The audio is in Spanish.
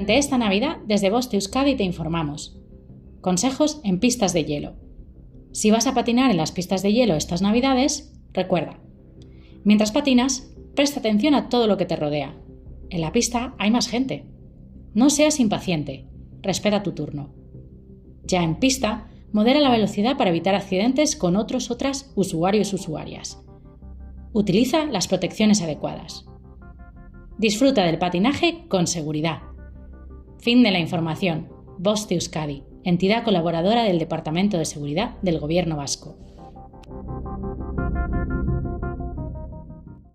De esta Navidad, desde Boste Euskadi te informamos. Consejos en pistas de hielo. Si vas a patinar en las pistas de hielo estas Navidades, recuerda. Mientras patinas, presta atención a todo lo que te rodea. En la pista hay más gente. No seas impaciente. Respeta tu turno. Ya en pista, modera la velocidad para evitar accidentes con otros otras usuarios usuarias. Utiliza las protecciones adecuadas. Disfruta del patinaje con seguridad. Fin de la información. Voz Euskadi, entidad colaboradora del Departamento de Seguridad del Gobierno Vasco.